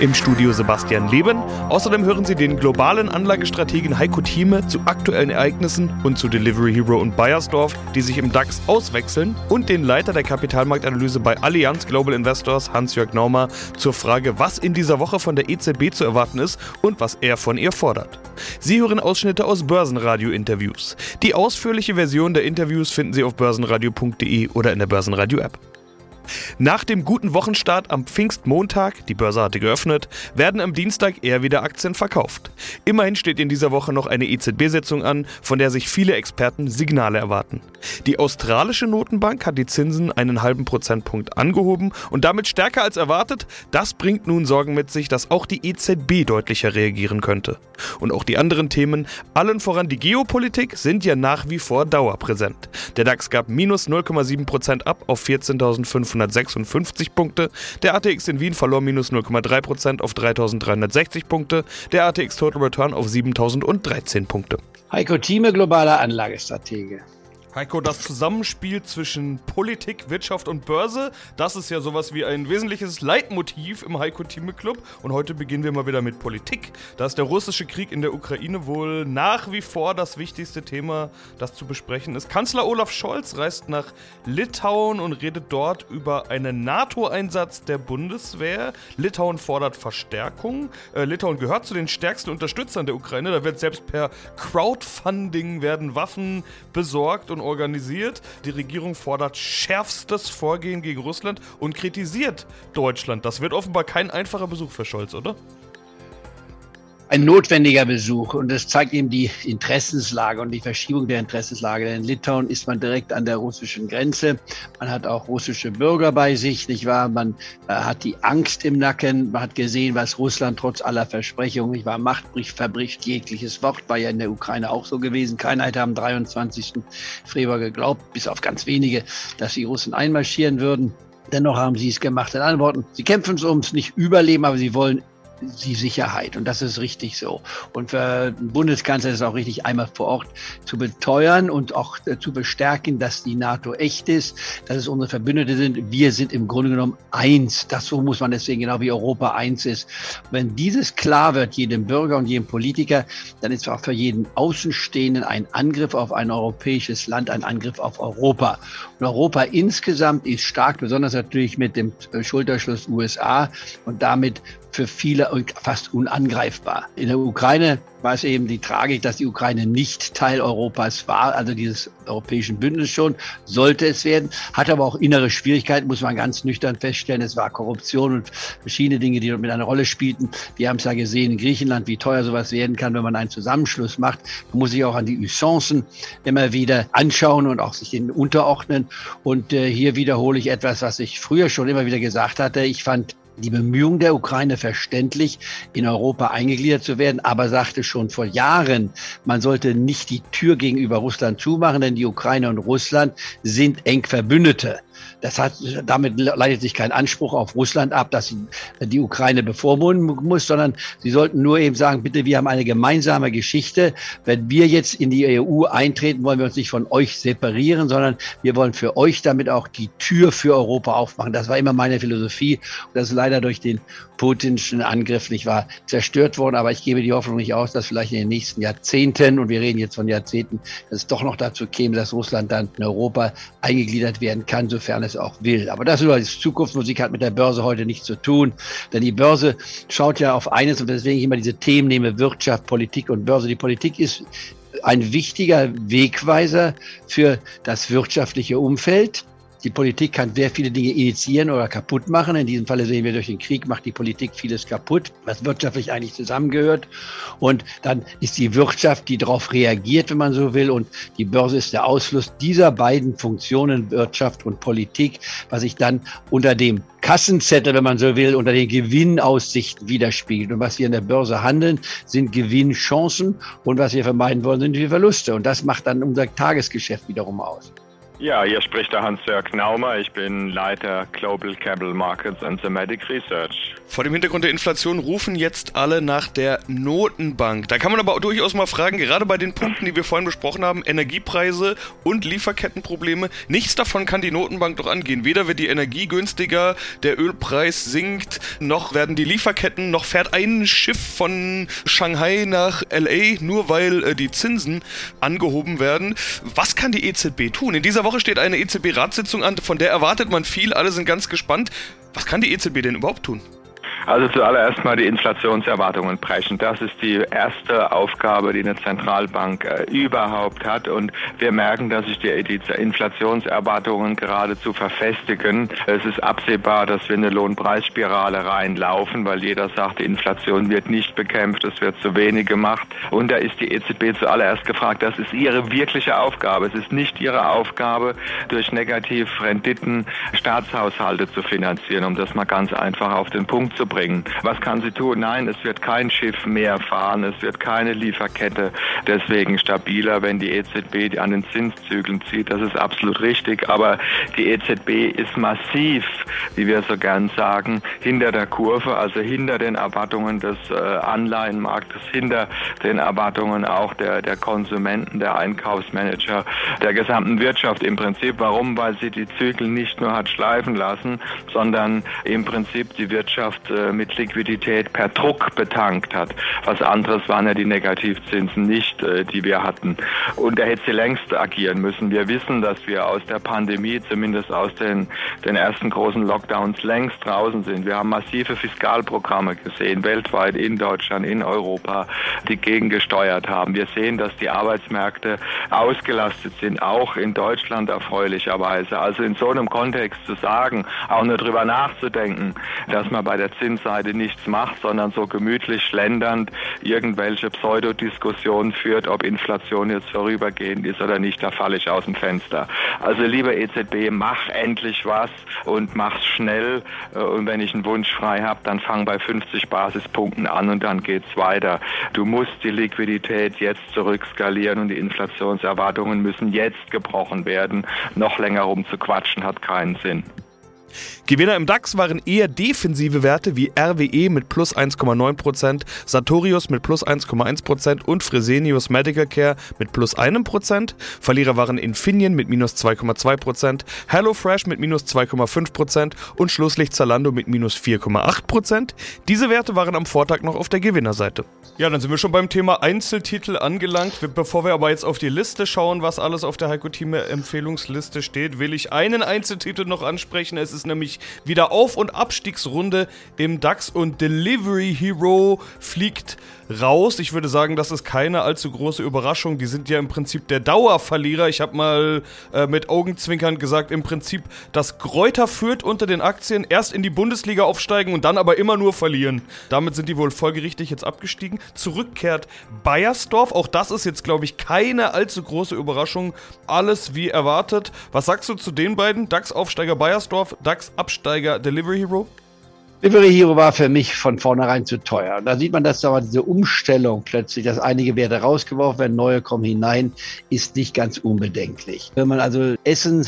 Im Studio Sebastian Leben. Außerdem hören Sie den globalen Anlagestrategen Heiko Thieme zu aktuellen Ereignissen und zu Delivery Hero und Bayersdorf, die sich im DAX auswechseln, und den Leiter der Kapitalmarktanalyse bei Allianz Global Investors, Hans-Jörg Naumer, zur Frage, was in dieser Woche von der EZB zu erwarten ist und was er von ihr fordert. Sie hören Ausschnitte aus Börsenradio-Interviews. Die ausführliche Version der Interviews finden Sie auf börsenradio.de oder in der Börsenradio-App. Nach dem guten Wochenstart am Pfingstmontag, die Börse hatte geöffnet, werden am Dienstag eher wieder Aktien verkauft. Immerhin steht in dieser Woche noch eine EZB-Sitzung an, von der sich viele Experten Signale erwarten. Die australische Notenbank hat die Zinsen einen halben Prozentpunkt angehoben und damit stärker als erwartet. Das bringt nun Sorgen mit sich, dass auch die EZB deutlicher reagieren könnte. Und auch die anderen Themen, allen voran die Geopolitik, sind ja nach wie vor dauerpräsent. Der DAX gab minus 0,7 Prozent ab auf 14.556 Punkte. Der ATX in Wien verlor minus 0,3% auf 3.360 Punkte. Der ATX Total Return auf 7.013 Punkte. Heiko Thieme, globaler Anlagestratege. Heiko, das Zusammenspiel zwischen Politik, Wirtschaft und Börse, das ist ja sowas wie ein wesentliches Leitmotiv im Heiko Thieme Club. Und heute beginnen wir mal wieder mit Politik. Da ist der russische Krieg in der Ukraine wohl nach wie vor das wichtigste Thema, das zu besprechen ist. Kanzler Olaf Scholz reist nach Litauen und redet dort über einen NATO-Einsatz der Bundeswehr. Litauen fordert Verstärkung. Äh, Litauen gehört zu den stärksten Unterstützern der Ukraine. Da wird selbst per Crowdfunding werden Waffen besorgt und organisiert. Die Regierung fordert schärfstes Vorgehen gegen Russland und kritisiert Deutschland. Das wird offenbar kein einfacher Besuch für Scholz, oder? Ein notwendiger Besuch und das zeigt eben die Interessenslage und die Verschiebung der Interessenslage. Denn in Litauen ist man direkt an der russischen Grenze. Man hat auch russische Bürger bei sich, nicht wahr? Man äh, hat die Angst im Nacken. Man hat gesehen, was Russland trotz aller Versprechungen, nicht wahr, macht, bricht, verbricht jegliches Wort. War ja in der Ukraine auch so gewesen. Keiner hätte am 23. Februar geglaubt, bis auf ganz wenige, dass die Russen einmarschieren würden. Dennoch haben sie es gemacht. In anderen Worten, sie kämpfen ums nicht Überleben, aber sie wollen die Sicherheit. Und das ist richtig so. Und für den Bundeskanzler ist es auch richtig, einmal vor Ort zu beteuern und auch äh, zu bestärken, dass die NATO echt ist, dass es unsere Verbündete sind. Wir sind im Grunde genommen eins. Das so muss man deswegen genau wie Europa eins ist. Wenn dieses klar wird, jedem Bürger und jedem Politiker, dann ist auch für jeden Außenstehenden ein Angriff auf ein europäisches Land ein Angriff auf Europa. Und Europa insgesamt ist stark, besonders natürlich mit dem Schulterschluss USA und damit für viele fast unangreifbar. In der Ukraine war es eben die Tragik, dass die Ukraine nicht Teil Europas war, also dieses europäischen Bündnis schon, sollte es werden, hat aber auch innere Schwierigkeiten, muss man ganz nüchtern feststellen. Es war Korruption und verschiedene Dinge, die dort mit einer Rolle spielten. Wir haben es ja gesehen in Griechenland, wie teuer sowas werden kann, wenn man einen Zusammenschluss macht. Man muss sich auch an die Usancen immer wieder anschauen und auch sich denen unterordnen. Und äh, hier wiederhole ich etwas, was ich früher schon immer wieder gesagt hatte. Ich fand die Bemühungen der Ukraine verständlich, in Europa eingegliedert zu werden, aber sagte schon vor Jahren, man sollte nicht die Tür gegenüber Russland zumachen, denn die Ukraine und Russland sind eng Verbündete. Das hat, damit leitet sich kein Anspruch auf Russland ab, dass die Ukraine bevormunden muss, sondern sie sollten nur eben sagen, bitte, wir haben eine gemeinsame Geschichte. Wenn wir jetzt in die EU eintreten, wollen wir uns nicht von euch separieren, sondern wir wollen für euch damit auch die Tür für Europa aufmachen. Das war immer meine Philosophie. Das ist leider durch den putinschen Angriff nicht wahr zerstört worden. Aber ich gebe die Hoffnung nicht aus, dass vielleicht in den nächsten Jahrzehnten, und wir reden jetzt von Jahrzehnten, dass es doch noch dazu käme, dass Russland dann in Europa eingegliedert werden kann, sofern es auch will. Aber das ist Zukunftsmusik, hat mit der Börse heute nichts zu tun. Denn die Börse schaut ja auf eines und deswegen ich immer diese Themen nehme, Wirtschaft, Politik und Börse. Die Politik ist ein wichtiger Wegweiser für das wirtschaftliche Umfeld. Die Politik kann sehr viele Dinge initiieren oder kaputt machen. In diesem Falle sehen wir, durch den Krieg macht die Politik vieles kaputt, was wirtschaftlich eigentlich zusammengehört. Und dann ist die Wirtschaft, die darauf reagiert, wenn man so will. Und die Börse ist der Ausfluss dieser beiden Funktionen, Wirtschaft und Politik, was sich dann unter dem Kassenzettel, wenn man so will, unter den Gewinnaussichten widerspiegelt. Und was wir in der Börse handeln, sind Gewinnchancen. Und was wir vermeiden wollen, sind die Verluste. Und das macht dann unser Tagesgeschäft wiederum aus. Ja, hier spricht der Hans-Jörg Naumer. Ich bin Leiter Global Capital Markets and Thematic Research. Vor dem Hintergrund der Inflation rufen jetzt alle nach der Notenbank. Da kann man aber durchaus mal fragen, gerade bei den Punkten, die wir vorhin besprochen haben, Energiepreise und Lieferkettenprobleme, nichts davon kann die Notenbank doch angehen. Weder wird die Energie günstiger, der Ölpreis sinkt, noch werden die Lieferketten, noch fährt ein Schiff von Shanghai nach LA, nur weil äh, die Zinsen angehoben werden. Was kann die EZB tun? In dieser Woche steht eine EZB-Ratssitzung an, von der erwartet man viel, alle sind ganz gespannt. Was kann die EZB denn überhaupt tun? Also zuallererst mal die Inflationserwartungen brechen. Das ist die erste Aufgabe, die eine Zentralbank äh, überhaupt hat. Und wir merken, dass sich die, die Inflationserwartungen geradezu verfestigen. Es ist absehbar, dass wir in eine Lohnpreisspirale reinlaufen, weil jeder sagt, die Inflation wird nicht bekämpft, es wird zu wenig gemacht. Und da ist die EZB zuallererst gefragt, das ist ihre wirkliche Aufgabe. Es ist nicht ihre Aufgabe, durch Negativrenditen Staatshaushalte zu finanzieren, um das mal ganz einfach auf den Punkt zu bringen. Was kann sie tun? Nein, es wird kein Schiff mehr fahren, es wird keine Lieferkette deswegen stabiler, wenn die EZB an den Zinszügeln zieht. Das ist absolut richtig, aber die EZB ist massiv, wie wir so gern sagen, hinter der Kurve, also hinter den Erwartungen des äh, Anleihenmarktes, hinter den Erwartungen auch der, der Konsumenten, der Einkaufsmanager, der gesamten Wirtschaft im Prinzip. Warum? Weil sie die Zügel nicht nur hat schleifen lassen, sondern im Prinzip die Wirtschaft äh, mit Liquidität per Druck betankt hat. Was anderes waren ja die Negativzinsen nicht, äh, die wir hatten. Und da hätte sie längst agieren müssen. Wir wissen, dass wir aus der Pandemie, zumindest aus den, den ersten großen Lockdowns, längst draußen sind. Wir haben massive Fiskalprogramme gesehen, weltweit, in Deutschland, in Europa, die gegengesteuert haben. Wir sehen, dass die Arbeitsmärkte ausgelastet sind, auch in Deutschland erfreulicherweise. Also in so einem Kontext zu sagen, auch nur drüber nachzudenken, dass man bei der Zins Zinsseite nichts macht, sondern so gemütlich schlendernd irgendwelche Pseudodiskussionen führt, ob Inflation jetzt vorübergehend ist oder nicht, da falle ich aus dem Fenster. Also lieber EZB, mach endlich was und mach's schnell. Äh, und wenn ich einen Wunsch frei habe, dann fang bei 50 Basispunkten an und dann geht's weiter. Du musst die Liquidität jetzt zurückskalieren und die Inflationserwartungen müssen jetzt gebrochen werden. Noch länger rumzuquatschen hat keinen Sinn. Gewinner im DAX waren eher defensive Werte wie RWE mit plus 1,9%, Sartorius mit plus 1,1% und Fresenius Medical Care mit plus 1%. Verlierer waren Infineon mit minus 2,2%, HelloFresh mit minus 2,5% und Schlusslicht Zalando mit minus 4,8%. Diese Werte waren am Vortag noch auf der Gewinnerseite. Ja, dann sind wir schon beim Thema Einzeltitel angelangt. Bevor wir aber jetzt auf die Liste schauen, was alles auf der Heiko Team Empfehlungsliste steht, will ich einen Einzeltitel noch ansprechen. Es ist nämlich wieder Auf- und Abstiegsrunde im DAX und Delivery Hero fliegt raus. Ich würde sagen, das ist keine allzu große Überraschung. Die sind ja im Prinzip der Dauerverlierer. Ich habe mal äh, mit Augenzwinkern gesagt, im Prinzip, dass Kräuter führt unter den Aktien erst in die Bundesliga aufsteigen und dann aber immer nur verlieren. Damit sind die wohl folgerichtig jetzt abgestiegen. Zurückkehrt Bayersdorf. Auch das ist jetzt, glaube ich, keine allzu große Überraschung. Alles wie erwartet. Was sagst du zu den beiden? DAX-Aufsteiger Bayersdorf, DAX-Absteiger Delivery Hero? Delivery Hero war für mich von vornherein zu teuer. Und da sieht man, dass da diese Umstellung plötzlich, dass einige Werte rausgeworfen werden, neue kommen hinein, ist nicht ganz unbedenklich. Wenn man also Essen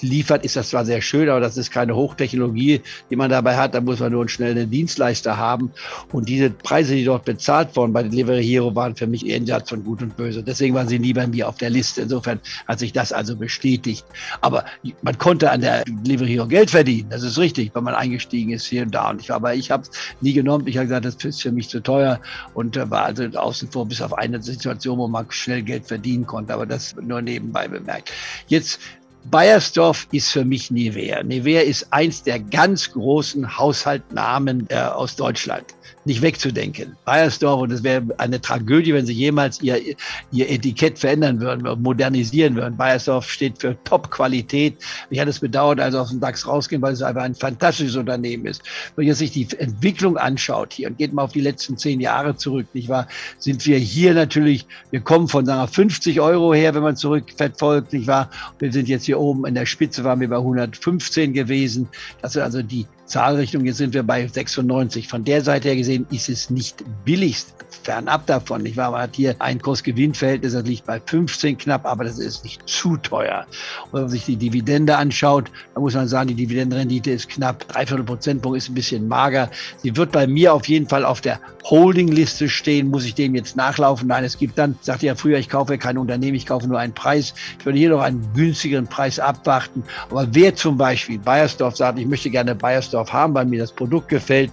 liefert, ist das zwar sehr schön, aber das ist keine Hochtechnologie, die man dabei hat. Da muss man nur einen schnellen Dienstleister haben. Und diese Preise, die dort bezahlt wurden bei Delivery Hero, waren für mich jenseits von Gut und Böse. Deswegen waren sie nie bei mir auf der Liste. Insofern hat sich das also bestätigt. Aber man konnte an der Delivery Hero Geld verdienen. Das ist richtig, wenn man eingestiegen ist hier und da. Und ich, aber ich habe es nie genommen. Ich habe gesagt, das ist für mich zu teuer und äh, war also außen vor bis auf eine Situation, wo man schnell Geld verdienen konnte. Aber das nur nebenbei bemerkt. Jetzt Bayersdorf ist für mich Nivea. Nivea ist eins der ganz großen Haushaltnamen äh, aus Deutschland nicht wegzudenken. Bayersdorf, und es wäre eine Tragödie, wenn sie jemals ihr, ihr Etikett verändern würden, modernisieren würden. Bayersdorf steht für Top-Qualität. Ich hatte es bedauert, als aus dem DAX rausgehen, weil es einfach ein fantastisches Unternehmen ist. Wenn man sich die Entwicklung anschaut hier und geht mal auf die letzten zehn Jahre zurück, nicht wahr, sind wir hier natürlich, wir kommen von sagen wir, 50 Euro her, wenn man zurückverfolgt, nicht wahr? Wir sind jetzt hier oben in der Spitze, waren wir bei 115 gewesen. Das ist also die Zahlrichtung. Jetzt sind wir bei 96. Von der Seite her gesehen ist es nicht billigst. Fernab davon. Ich war, man hat hier ein Kursgewinnverhältnis, das liegt bei 15 knapp, aber das ist nicht zu teuer. Und wenn man sich die Dividende anschaut, dann muss man sagen, die Dividendenrendite ist knapp. Dreiviertel Prozentpunkt ist ein bisschen mager. Sie wird bei mir auf jeden Fall auf der Holdingliste stehen. Muss ich dem jetzt nachlaufen? Nein, es gibt dann, sagte ja früher, ich kaufe kein Unternehmen, ich kaufe nur einen Preis. Ich würde hier noch einen günstigeren Preis abwarten. Aber wer zum Beispiel Bayersdorf sagt, ich möchte gerne Bayersdorf haben, weil mir das Produkt gefällt,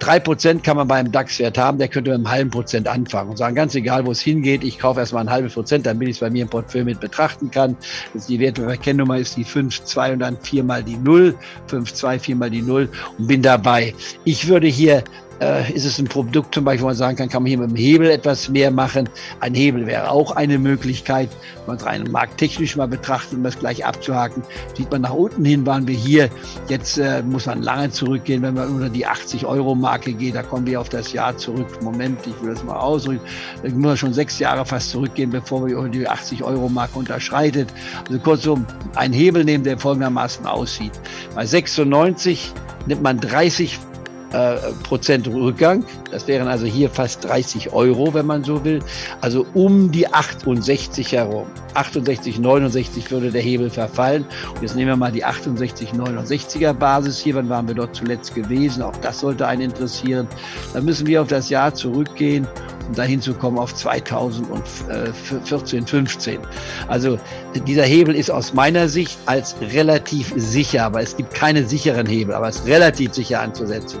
Drei Prozent kann man beim DAX-Wert haben, der könnte mit einem halben Prozent anfangen und sagen, ganz egal, wo es hingeht, ich kaufe erstmal ein halbes Prozent, damit ich es bei mir im Portfolio mit betrachten kann. Das die Wertpapierkennnummer ist die 5,2 und dann viermal die 0, 5,2, viermal die 0 und bin dabei. Ich würde hier äh, ist es ein Produkt zum Beispiel, wo man sagen kann, kann man hier mit dem Hebel etwas mehr machen. Ein Hebel wäre auch eine Möglichkeit, wenn man es rein markttechnisch mal betrachtet, um das gleich abzuhaken. Sieht man nach unten hin, waren wir hier. Jetzt äh, muss man lange zurückgehen, wenn man unter die 80-Euro-Marke geht. Da kommen wir auf das Jahr zurück. Moment, ich will das mal ausdrücken. Da muss man schon sechs Jahre fast zurückgehen, bevor wir die 80-Euro-Marke unterschreitet. Also kurzum, einen Hebel nehmen, der folgendermaßen aussieht. Bei 96 nimmt man 30 äh, Prozent Rückgang. Das wären also hier fast 30 Euro, wenn man so will. Also um die 68 herum. 68, 69 würde der Hebel verfallen. Und jetzt nehmen wir mal die 68, 69er Basis hier. Wann waren wir dort zuletzt gewesen? Auch das sollte einen interessieren. Dann müssen wir auf das Jahr zurückgehen um dahin zu kommen auf 2014, 15. Also dieser Hebel ist aus meiner Sicht als relativ sicher, aber es gibt keine sicheren Hebel, aber es ist relativ sicher anzusetzen.